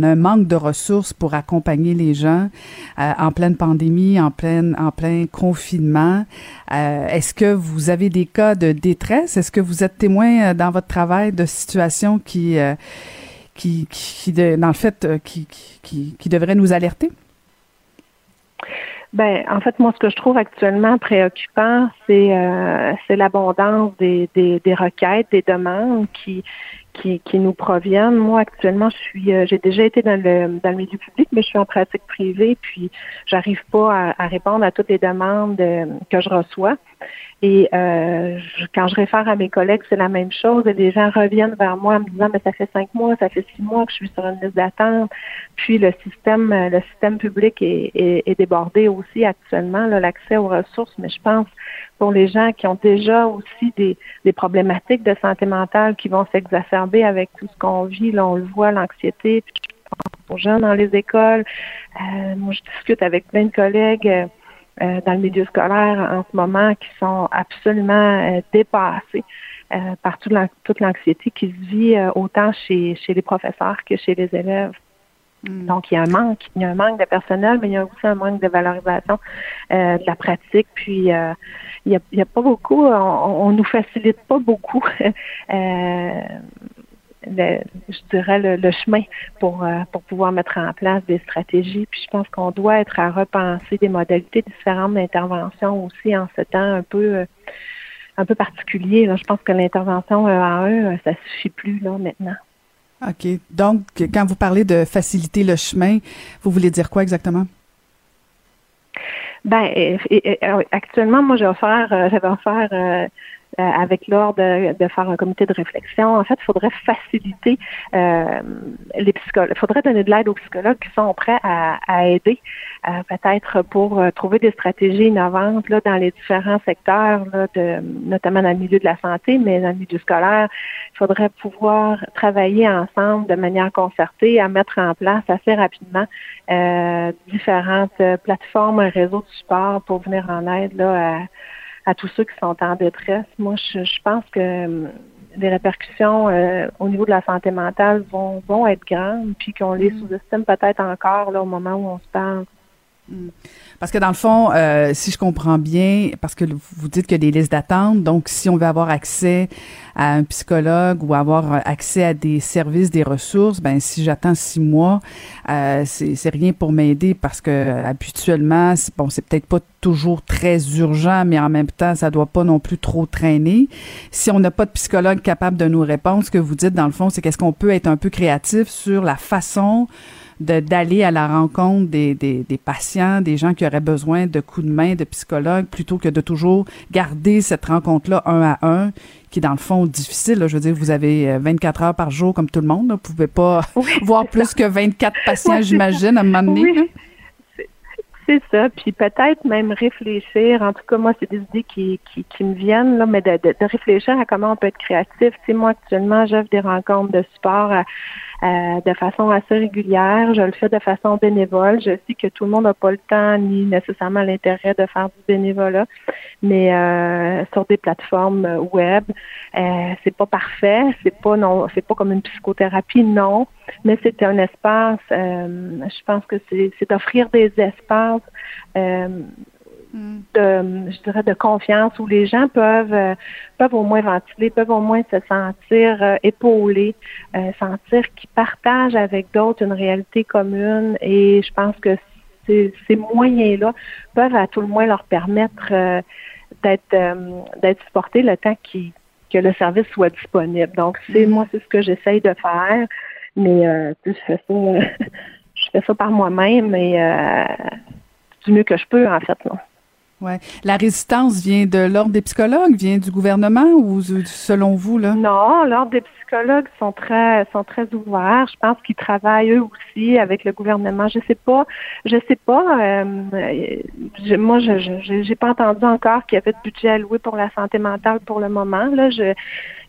a un manque de ressources pour accompagner les gens euh, en pleine pandémie, en plein, en plein confinement. Euh, Est-ce que vous avez des cas de détresse? Est-ce que vous êtes témoin euh, dans votre travail de situations qui, qui, qui de, dans le fait, qui, qui, qui devraient nous alerter? Ben, en fait, moi, ce que je trouve actuellement préoccupant, c'est euh, c'est l'abondance des, des, des, requêtes, des demandes qui, qui, qui nous proviennent. Moi, actuellement, je suis euh, j'ai déjà été dans le dans le milieu public, mais je suis en pratique privée, puis j'arrive pas à, à, répondre à toutes les demandes euh, que je reçois. Et euh, quand je réfère à mes collègues, c'est la même chose. Et les gens reviennent vers moi en me disant, mais ça fait cinq mois, ça fait six mois que je suis sur une liste d'attente. Puis le système, le système public est, est, débordé aussi actuellement, l'accès aux ressources. Mais je pense pour les gens qui ont déjà aussi des, des problématiques de santé mentale qui vont s'exacerber avec tout ce qu'on vit, là, on le voit, l'anxiété. Puis je pense aux jeunes dans les écoles. Euh, moi, je discute avec plein de collègues. Euh, euh, dans le milieu scolaire en ce moment qui sont absolument euh, dépassés euh, par toute l'anxiété qui se vit autant chez, chez les professeurs que chez les élèves. Hmm. Donc, il y a un manque, il y a un manque de personnel, mais il y a aussi un manque de valorisation de la pratique. Puis, il n'y a, a, pas beaucoup, on, on nous facilite pas beaucoup le, je dirais, le, chemin pour, euh, pour pouvoir mettre en place des stratégies. Puis je pense qu'on doit être à repenser des modalités différentes d'intervention aussi en ce temps un peu euh, un peu particulier. Je pense que l'intervention à eux, ça suffit plus là maintenant. OK. Donc, quand vous parlez de faciliter le chemin, vous voulez dire quoi exactement? Ben, actuellement, moi, j'ai offert, euh, j'avais offert euh, avec l'ordre de, faire un comité de réflexion. En fait, il faudrait faciliter euh, les psychologues. Il faudrait donner de l'aide aux psychologues qui sont prêts à, à aider, euh, peut-être pour euh, trouver des stratégies innovantes là, dans les différents secteurs, là, de, notamment dans le milieu de la santé, mais dans le milieu scolaire. Il faudrait pouvoir travailler ensemble de manière concertée à mettre en place assez rapidement euh, différentes plateformes, un réseau de support pour venir en aide là, à à tous ceux qui sont en détresse. Moi, je, pense que euh, les répercussions euh, au niveau de la santé mentale vont, vont être grandes, puis qu'on les mm. sous-estime peut-être encore là, au moment où on se parle. Mm. Parce que dans le fond, euh, si je comprends bien, parce que vous dites qu'il y a des listes d'attente, donc si on veut avoir accès à un psychologue ou avoir accès à des services, des ressources, ben si j'attends six mois, euh, c'est rien pour m'aider parce que habituellement, bon, c'est peut-être pas toujours très urgent, mais en même temps, ça doit pas non plus trop traîner. Si on n'a pas de psychologue capable de nous répondre, ce que vous dites dans le fond, c'est qu'est-ce qu'on peut être un peu créatif sur la façon d'aller à la rencontre des, des, des, patients, des gens qui auraient besoin de coups de main de psychologues, plutôt que de toujours garder cette rencontre-là un à un, qui est dans le fond difficile. Je veux dire, vous avez 24 euh, heures par jour comme tout le monde. Vous pouvez pas voir plus que 24 patients, j'imagine, à un moment donné. Oui. C'est ça, puis peut-être même réfléchir. En tout cas, moi, c'est des idées qui, qui, qui me viennent, là, mais de, de, de, réfléchir à comment on peut être créatif. Tu sais, moi, actuellement, j'offre des rencontres de sport à, euh, de façon assez régulière. Je le fais de façon bénévole. Je sais que tout le monde n'a pas le temps ni nécessairement l'intérêt de faire du bénévolat, mais euh, sur des plateformes web, euh, c'est pas parfait. C'est pas non, c'est pas comme une psychothérapie, non, mais c'est un espace. Euh, je pense que c'est d'offrir des espaces de, je dirais, de confiance où les gens peuvent, euh, peuvent au moins ventiler, peuvent au moins se sentir euh, épaulés, euh, sentir qu'ils partagent avec d'autres une réalité commune. Et je pense que ces, ces moyens-là peuvent à tout le moins leur permettre d'être d'être supportés le temps qui, que le service soit disponible. Donc, c'est mm. moi, c'est ce que j'essaye de faire. Mais je fais ça, je fais ça par moi-même et du mieux que je peux, en fait. Non. Ouais. La résistance vient de l'ordre des psychologues, vient du gouvernement ou selon vous là? Non, l'ordre des psychologues sont très sont très ouverts. Je pense qu'ils travaillent eux aussi avec le gouvernement. Je sais pas, je sais pas. Euh, moi, je j'ai pas entendu encore qu'il y avait de budget alloué pour la santé mentale pour le moment. Là, je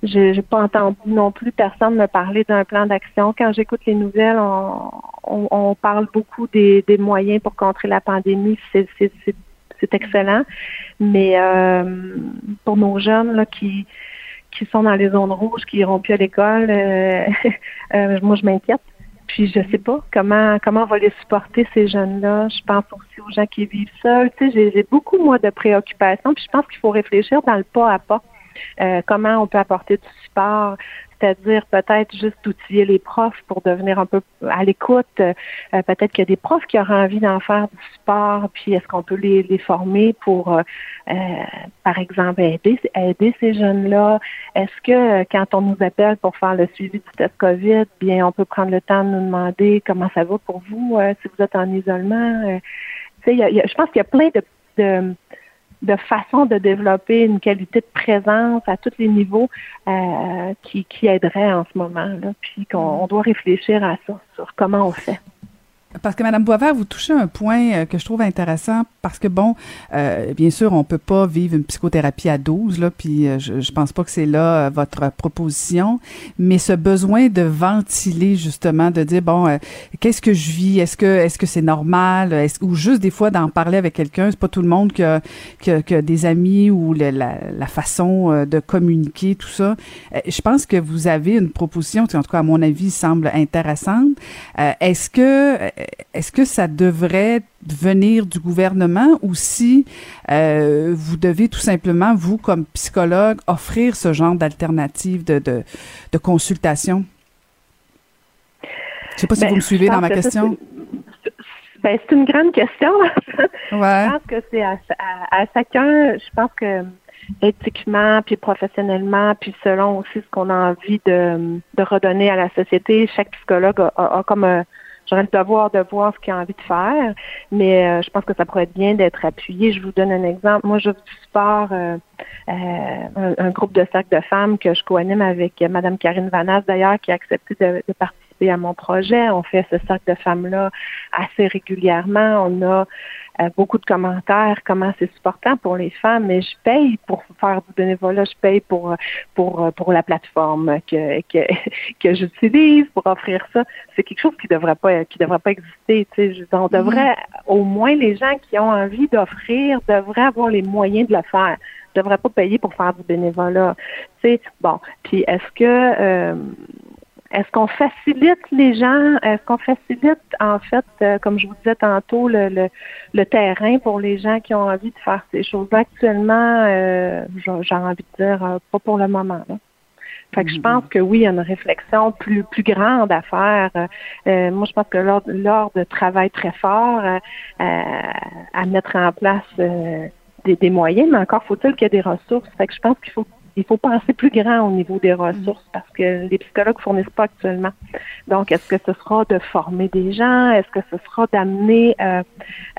j'ai pas entendu non plus personne me parler d'un plan d'action. Quand j'écoute les nouvelles, on, on, parle beaucoup des, des moyens pour contrer la pandémie. C'est c'est excellent. Mais euh, pour nos jeunes là, qui qui sont dans les zones rouges, qui iront plus à l'école, euh, euh, moi je m'inquiète. Puis je sais pas comment comment on va les supporter ces jeunes-là. Je pense aussi aux gens qui vivent seuls. Tu sais, j'ai beaucoup moi de préoccupations. Puis je pense qu'il faut réfléchir dans le pas à pas. comment on peut apporter du support c'est-à-dire peut-être juste outiller les profs pour devenir un peu à l'écoute. Euh, peut-être qu'il y a des profs qui auraient envie d'en faire du sport, puis est-ce qu'on peut les, former pour, euh, euh, par exemple, aider, aider ces jeunes-là? Est-ce que quand on nous appelle pour faire le suivi du test COVID, bien, on peut prendre le temps de nous demander comment ça va pour vous si vous êtes en isolement? je pense qu'il y a plein de de façon de développer une qualité de présence à tous les niveaux euh, qui, qui aiderait en ce moment. Là, puis qu'on doit réfléchir à ça, sur comment on fait. Parce que Madame Boisvert, vous touchez un point euh, que je trouve intéressant parce que bon, euh, bien sûr, on peut pas vivre une psychothérapie à 12 là, puis euh, je, je pense pas que c'est là votre proposition, mais ce besoin de ventiler justement, de dire bon, qu'est-ce que je vis, est-ce que est-ce que c'est normal, ou juste des fois d'en parler avec quelqu'un, c'est pas tout le monde que que, des amis ou la, la, façon de communiquer tout ça. je pense que vous avez une proposition qui en tout cas à mon avis semble intéressante. est-ce que est-ce que ça devrait venir du gouvernement ou si euh, vous devez tout simplement, vous, comme psychologue, offrir ce genre d'alternative de, de, consultation? Je ne sais pas si ben, vous me suivez dans ma question. Ben, c'est une grande question. Je pense que c'est à, chacun, je pense que éthiquement, puis professionnellement, puis selon aussi ce qu'on a envie de, redonner à la société, chaque psychologue a, comme un, J'aurais le devoir de voir ce qu'il a envie de faire, mais euh, je pense que ça pourrait être bien d'être appuyé. Je vous donne un exemple. Moi, je sport euh, euh, un, groupe de cercle de femmes que je co-anime avec Madame Karine Vanas, d'ailleurs, qui a accepté de, de participer à mon projet. On fait ce cercle de femmes-là assez régulièrement. On a euh, beaucoup de commentaires, comment c'est supportant pour les femmes, mais je paye pour faire du bénévolat, je paye pour pour pour la plateforme que que, que j'utilise pour offrir ça. C'est quelque chose qui devrait pas qui devrait pas exister. Tu sais, on devrait au moins les gens qui ont envie d'offrir devraient avoir les moyens de le faire. Je devrais pas payer pour faire du bénévolat. Tu sais, bon. Puis est-ce que euh, est-ce qu'on facilite les gens? Est-ce qu'on facilite, en fait, euh, comme je vous disais tantôt, le, le, terrain pour les gens qui ont envie de faire ces choses-là? Actuellement, euh, j'ai envie de dire, euh, pas pour le moment. Fait que je mm-hmm. pense que oui, il y a une réflexion plus plus grande à faire. moi, je pense que l'ordre de travail très fort à mettre en place des, des, moyens, mais encore faut-il qu'il y ait des ressources. Fait que je pense qu'il faut il faut penser plus grand au niveau des ressources parce que les psychologues fournissent pas actuellement. Donc, est-ce que ce sera de former des gens? Est-ce que ce sera d'amener euh,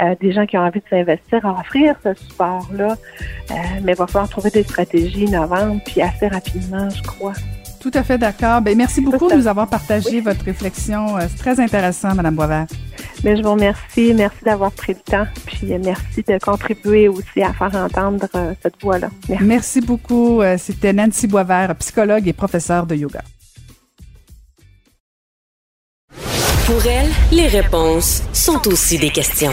euh, des gens qui ont envie de s'investir à offrir ce support-là? Euh, mais il va falloir trouver des stratégies innovantes, puis assez rapidement, je crois. Tout à fait d'accord. Ben, merci beaucoup de nous avoir partagé votre réflexion. C'est très intéressant, Madame Boisvert. Mais je vous remercie. Merci d'avoir pris le temps. Puis euh, merci de contribuer aussi à faire entendre euh, cette voix-là. Merci. beaucoup. Euh, c'était Nancy Boisvert, psychologue et professeure de yoga. Pour elle, les réponses sont aussi des questions.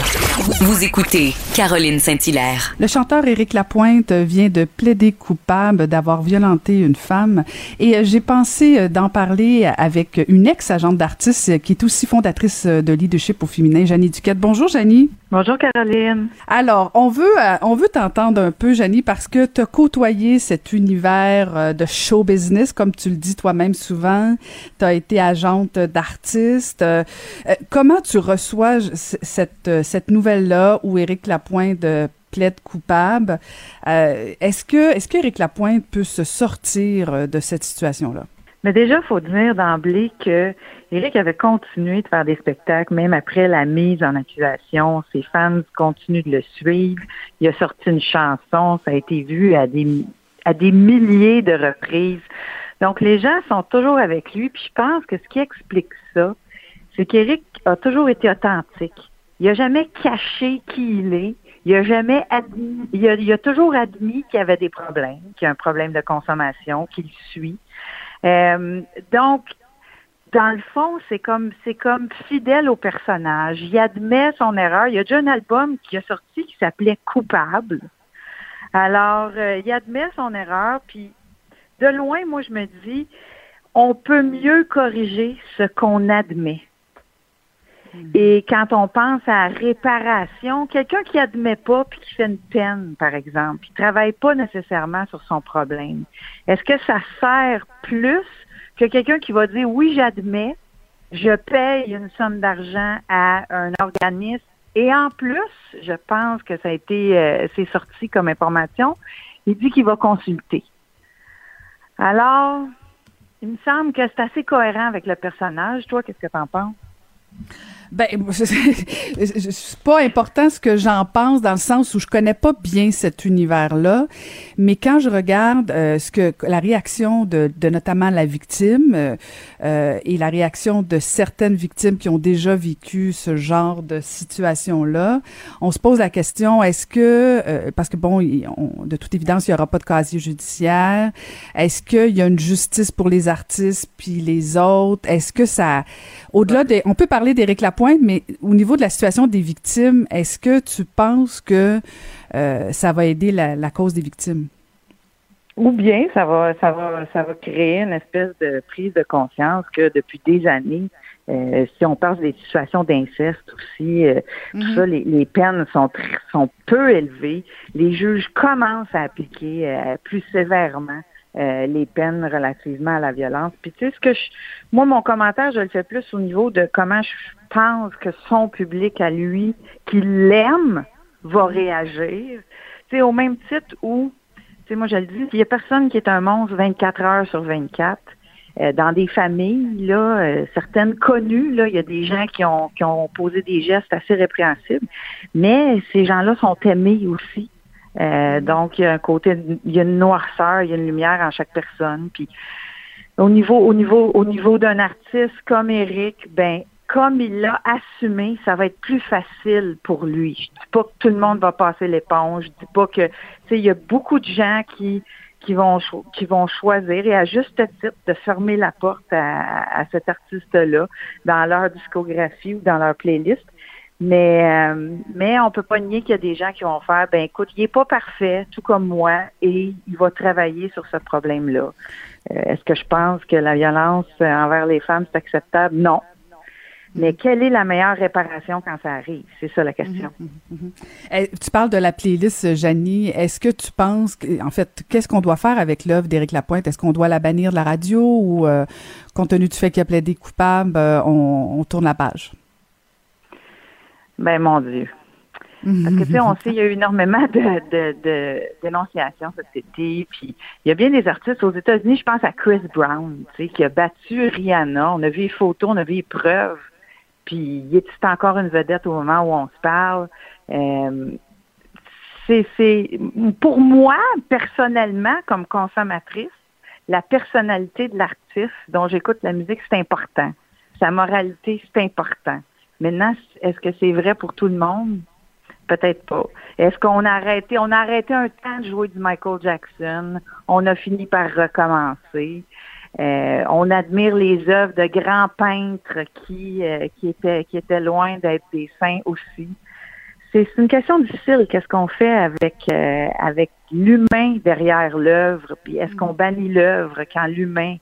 Vous écoutez Caroline Saint-Hilaire. Le chanteur Éric Lapointe vient de plaider coupable d'avoir violenté une femme et j'ai pensé d'en parler avec une ex-agente d'artiste qui est aussi fondatrice de leadership au féminin, Janie Duquette. Bonjour Janie. Bonjour Caroline. Alors, on veut euh, on veut t'entendre un peu Janie parce que tu as côtoyé cet univers euh, de show business comme tu le dis toi-même souvent, tu as été agente d'artiste. Euh, comment tu reçois cette cette nouvelle là où Éric Lapointe plaide coupable? Est-ce que est-ce qu'Éric Lapointe peut se sortir de cette situation là Mais déjà, il faut dire d'emblée que Eric avait continué de faire des spectacles, même après la mise en accusation. Ses fans continuent de le suivre. Il a sorti une chanson, ça a été vu à des, à des milliers de reprises. Donc, les gens sont toujours avec lui. Puis je pense que ce qui explique ça, c'est qu'Éric a toujours été authentique. Il n'a jamais caché qui il est. Il a jamais admis, il a, il a toujours admis qu'il y avait des problèmes, qu'il y a un problème de consommation, qu'il suit. Euh, donc, dans le fond, c'est comme c'est comme fidèle au personnage. Il admet son erreur. Il y a déjà un album qui a sorti qui s'appelait Coupable. Alors, euh, il admet son erreur, puis de loin, moi, je me dis, on peut mieux corriger ce qu'on admet. Hmm. Et quand on pense à réparation, quelqu'un qui admet pas puis qui fait une peine, par exemple, qui travaille pas nécessairement sur son problème, est-ce que ça sert plus que quelqu'un qui va dire oui, j'admets, je paye une somme d'argent à un organisme et en plus, je pense que ça a été euh, c'est sorti comme information, il dit qu'il va consulter. Alors, il me semble que c'est assez cohérent avec le personnage. Toi, qu'est-ce que tu en penses? Ben, c'est pas important ce que j'en pense dans le sens où je connais pas bien cet univers-là, mais quand je regarde euh, ce que la réaction de, de notamment la victime euh, euh, et la réaction de certaines victimes qui ont déjà vécu ce genre de situation-là, on se pose la question est-ce que parce que bon, de toute évidence, il y aura pas de casier judiciaire, est-ce qu'il y a une justice pour les artistes puis les autres Est-ce que ça, au-delà des, on peut parler d'Éric Lapointe mais au niveau de la situation des victimes, est-ce que tu penses que euh, ça va aider la, cause des victimes? Ou bien ça va, ça va, ça va créer une espèce de prise de conscience que depuis des années, euh, si on parle des situations d'inceste aussi, euh, tout mm-hmm. ça, les, peines sont sont peu élevées. Les juges commencent à appliquer plus sévèrement euh, les peines relativement à la violence. Puis tu sais ce que je, moi mon commentaire je le fais plus au niveau de comment je pense que son public à lui qui l'aime va réagir. Tu sais au même titre où tu sais moi je le dis, il y a personne qui est un monstre 24 heures sur 24. Euh, dans des familles, là, euh, certaines connues, là, il y a des gens qui ont, qui ont posé des gestes assez répréhensibles, mais ces gens-là sont aimés aussi. Euh, donc, il y a un côté, il y a une noirceur, il y a une lumière en chaque personne. Puis, au niveau, au niveau, au niveau d'un artiste comme Eric, ben, comme il l'a assumé, ça va être plus facile pour lui. Je dis pas que tout le monde va passer l'éponge. Je dis pas que, tu sais, il y a beaucoup de gens qui, qui vont, qui vont choisir, et à juste titre, de fermer la porte à, à cet artiste-là dans leur discographie ou dans leur playlist. Mais, euh, mais on peut pas nier qu'il y a des gens qui vont faire, ben écoute, il est pas parfait, tout comme moi, et il va travailler sur ce problème-là. Euh, est-ce que je pense que la violence envers les femmes, c'est acceptable? Non. Mais quelle est la meilleure réparation quand ça arrive? C'est ça la question. Mhm, mhm, mhm. Eh, tu parles de la playlist, Janie. Est-ce que tu penses, en fait, qu'est-ce qu'on doit faire avec l'œuvre d'Éric Lapointe? Est-ce qu'on doit la bannir de la radio ou, euh, compte tenu du fait qu'il a plaidé coupable, on, on tourne la page? Ben mon Dieu. Parce que tu sais, on sait, il y a eu énormément de, de, de dénonciations cet été. Puis il y a bien des artistes aux États-Unis, je pense à Chris Brown, tu sais, qui a battu Rihanna. On a vu les photos, on a vu les preuves. Puis il est encore une vedette au moment où on se parle. Euh, c'est, pour moi, personnellement, comme consommatrice, la personnalité de l'artiste dont j'écoute la musique, c'est important. Sa moralité, c'est important. Maintenant, est-ce que c'est vrai pour tout le monde? Peut-être pas. Est-ce qu'on a arrêté, on a arrêté un temps de jouer du Michael Jackson? On a fini par recommencer. Euh, on admire les œuvres de grands peintres qui, euh, étaient, loin d'être des saints aussi. C'est une question difficile. Qu'est-ce qu'on fait avec, euh, avec l'humain derrière l'œuvre? Puis est-ce qu'on bannit l'œuvre quand l'humain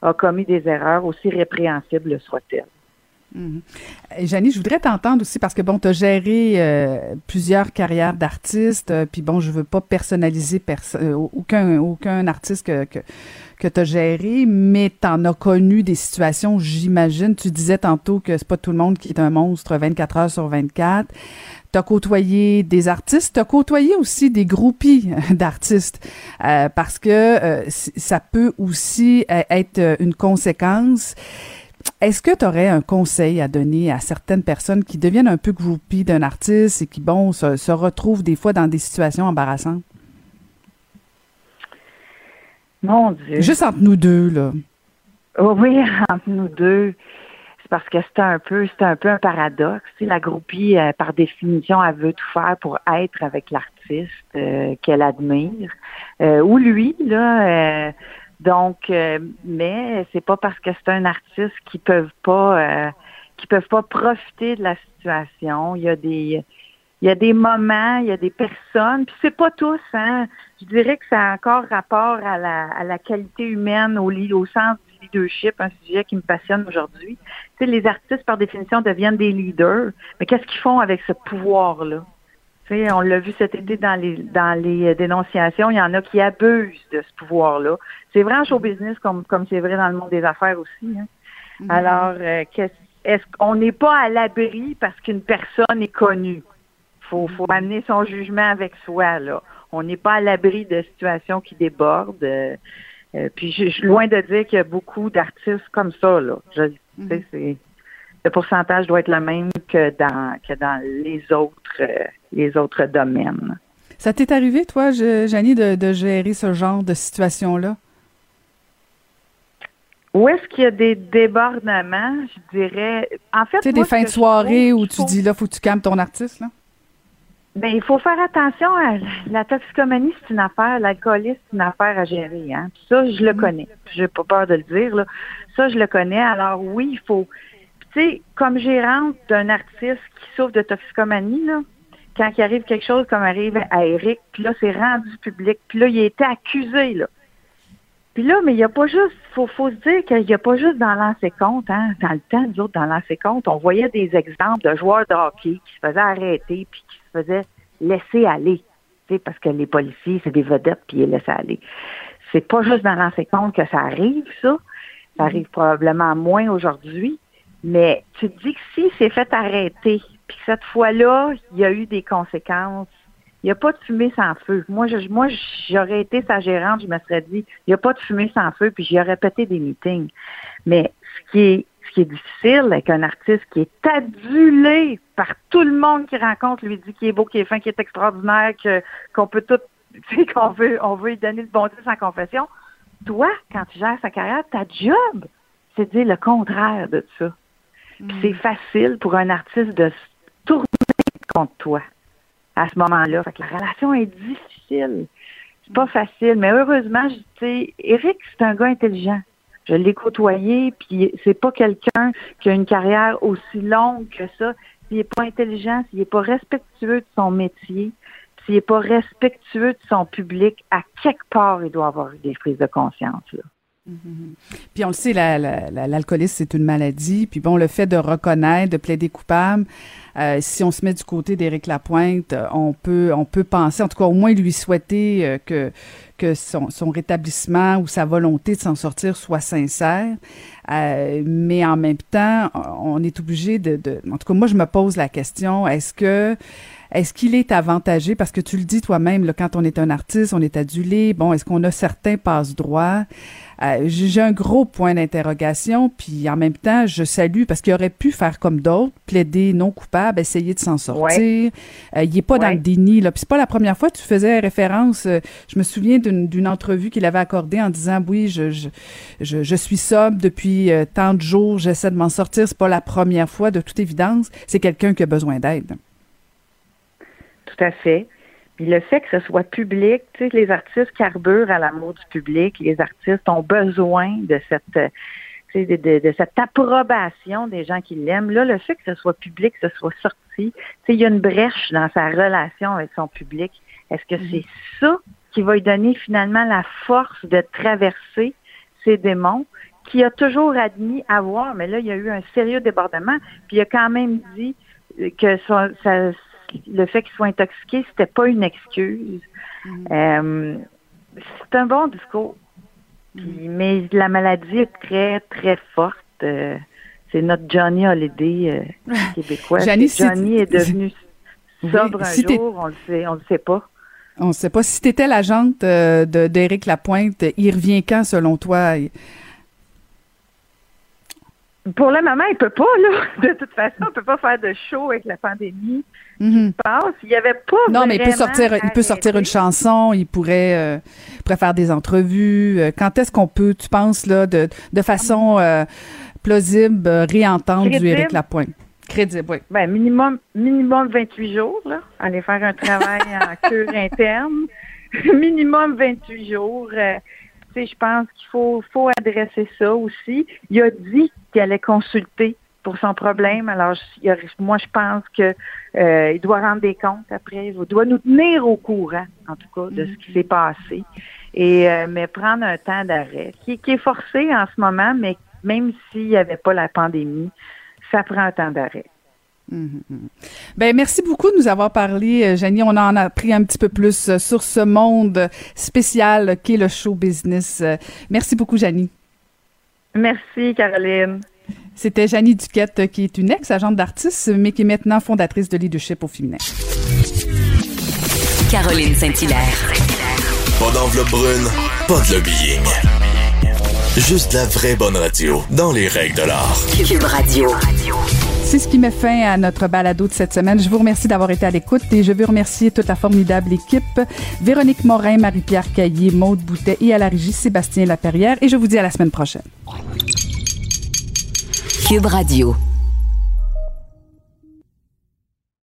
a commis des erreurs aussi répréhensibles soit-elle? Mhm. je voudrais t'entendre aussi parce que bon, tu as géré euh, plusieurs carrières d'artistes, euh, puis bon, je veux pas personnaliser euh, aucun, aucun artiste que, que, que tu as géré, mais tu en as connu des situations, j'imagine. Tu disais tantôt que c'est pas tout le monde qui est un monstre 24 heures sur 24. Tu as côtoyé des artistes, tu as côtoyé aussi des groupies d'artistes, parce que ça peut aussi être une conséquence. Est-ce que tu aurais un conseil à donner à certaines personnes qui deviennent un peu groupies d'un artiste et qui, bon, se, retrouvent des fois dans des situations embarrassantes? Mon Dieu. Juste entre nous deux, là. Oh oui, entre nous deux. C'est parce que c'est un peu, c'est un peu un paradoxe. La groupie, euh, par définition, elle veut tout faire pour être avec l'artiste euh, qu'elle admire. Euh, ou lui, là, donc, euh, mais c'est pas parce que c'est un artiste qu'ils peuvent pas euh, qui peuvent pas profiter de la situation. Il y a des il y a des moments, il y a des personnes, puis c'est pas tous, hein. Je dirais que ça a encore rapport à la, à la qualité humaine, au, au sens du leadership, un sujet qui me passionne aujourd'hui. Tu sais, les artistes, par définition, deviennent des leaders, mais qu'est-ce qu'ils font avec ce pouvoir-là? On l'a vu cet été dans les dans les dénonciations, il y en a qui abusent de ce pouvoir-là. C'est vrai en show business comme comme c'est vrai dans le monde des affaires aussi. Hein. Mm-hmm. Alors, euh, est-ce qu'on n'est pas à l'abri parce qu'une personne est connue? Faut faut mm-hmm. amener son jugement avec soi là. On n'est pas à l'abri de situations qui débordent. Euh, euh, puis je, suis loin de dire qu'il y a beaucoup d'artistes comme ça là. Je, mm-hmm. c'est le pourcentage doit être le même que dans que dans les autres les autres domaines. Ça t'est arrivé, toi, Janie, de, gérer ce genre de situation-là? Où est-ce qu'il y a des débordements, je dirais? En fait, tu sais, des fins de soirée où tu dis là, faut que tu calmes ton artiste, là? Bien, il faut faire attention à la toxicomanie, c'est une affaire, l'alcoolisme, c'est une affaire à gérer. Hein? ça, je le mm. connais. Je n'ai pas peur de le dire. Là. Ça, je le connais. Alors oui, il faut. Tu sais, comme gérante d'un artiste qui souffre de toxicomanie, là, quand il arrive quelque chose comme arrive à Eric, puis là, c'est rendu public, puis là, il a été accusé, là. Puis là, mais il n'y a pas juste, faut, faut se dire qu'il n'y a pas juste dans l'ancien compte, hein. Dans le temps, nous autres, dans l'ancien compte, on voyait des exemples de joueurs de hockey qui se faisaient arrêter puis qui se faisaient laisser aller. Parce que les policiers, c'est des vedettes puis ils laissent aller. C'est pas juste dans l'ancien compte que ça arrive, ça. Ça arrive probablement moins aujourd'hui. Mais tu te dis que si c'est fait arrêter, puis cette fois-là, il y a eu des conséquences. Il n'y a pas de fumée sans feu. Moi, moi, j'aurais été sa gérante, je me serais dit, il n'y a pas de fumée sans feu, puis j'y aurais répété des meetings. Mais ce qui est, difficile avec un artiste qui est adulé par tout le monde qui rencontre, lui dit qu'il est beau, qu'il est fin, qu'il est extraordinaire, qu'on peut tout, qu'on veut, on veut lui donner le bon Dieu sans confession. Toi, quand tu gères sa carrière, ta job, c'est de dire le contraire de ça. Mm. c'est facile pour un artiste de tourner contre toi à ce moment-là. Fait que la relation est difficile. C'est pas facile, mais heureusement, tu sais, Eric, c'est un gars intelligent. Je l'ai côtoyé, puis c'est pas quelqu'un qui a une carrière aussi longue que ça. S'il est pas intelligent, s'il est pas respectueux de son métier, s'il est pas respectueux de son public, à quelque part, il doit avoir des prises de conscience. Là. Puis on le sait, l'alcoolisme, c'est une maladie. Puis bon, le fait de reconnaître, de plaider coupable, euh, si on se met du côté d'Éric Lapointe, on peut, on peut penser, en tout cas au moins lui souhaiter euh, que, que son, son, rétablissement ou sa volonté de s'en sortir soit sincère. Euh, mais en même temps, on est obligé de, de, En tout cas, moi, je me pose la question, est-ce que est-ce qu'il est avantagé, parce que tu le dis toi-même, quand on est un artiste, on est adulé, bon, est-ce qu'on a certains passe-droits? Euh, j'ai un gros point d'interrogation, puis en même temps, je salue, parce qu'il aurait pu faire comme d'autres, plaider non coupable, essayer de s'en sortir. Euh, il est pas dans le déni, là. Puis c'est pas la première fois que tu faisais référence, euh, je me souviens d'une entrevue qu'il avait accordée en disant, oui, je, je, je, je suis sobre depuis tant de jours, j'essaie de m'en sortir. C'est pas la première fois, de toute évidence. C'est quelqu'un qui a besoin d'aide. Tout à fait. Puis le fait que ce soit public, tu sais, les artistes carburent à l'amour du public. Les artistes ont besoin de cette de, de, cette approbation des gens qui l'aiment. Là, le fait que ce soit public, que ce soit sorti, il y a une brèche dans sa relation avec son public. Est-ce que c'est ça qui va lui donner finalement la force de traverser ces démons qui a toujours admis avoir, mais là, il y a eu un sérieux débordement, puis il a quand même dit que le fait qu'il soit intoxiqué, c'était pas une excuse. Mm. Euh, c'est un bon discours. mais la maladie est très, très forte. Euh, c'est notre Johnny Holiday euh, québécois. Johnny, est devenu sobre un jour, on le sait, on le sait pas. On ne sait pas. Si tu étais l'agente d'Éric Lapointe, il revient quand, selon toi? Pour le moment, il peut pas, là. De toute façon, on peut pas faire de show avec la pandémie mm passe. Il y avait pas Non, mais il peut sortir, il peut sortir une chanson, il pourrait, euh, pourrait faire des entrevues. Euh, quand est-ce qu'on peut, tu penses, là, de, de façon euh, plausible, réentendre du Éric Lapointe? Crédible, oui. Ben, minimum, minimum 28 jours, là. Aller faire un travail en cure interne. minimum 28 jours je pense qu'il faut, faut adresser ça aussi. Il a dit qu'il allait consulter pour son problème. Alors, moi, je pense que euh, il doit rendre des comptes après. Il doit nous tenir au courant, en tout cas, de ce qui s'est passé. Et euh, mais prendre un temps d'arrêt, qui, qui est forcé en ce moment, mais même s'il n'y avait pas la pandémie, ça prend un temps d'arrêt. Mhm. Ben merci beaucoup de nous avoir parlé, euh, Janie. On en a appris un petit peu plus euh, sur ce monde spécial qu'est le show business. Euh, merci beaucoup, Janie. Merci, Caroline. C'était Janie Duquette, qui est une ex-agente d'artiste, mais qui est maintenant fondatrice de Leadership au féminin. Caroline Saint-Hilaire. Pas d'enveloppe brune, pas de lobbying. Juste la vraie bonne radio, dans les règles de l'art. Cube Radio. C'est ce qui met fin à notre balado de cette semaine. Je vous remercie d'avoir été à l'écoute et je veux remercier toute la formidable équipe. Véronique Morin, Marie-Pierre Caillé, Maude Boutet et à la régie Sébastien Laperrière. Et je vous dis à la semaine prochaine. Cube Radio.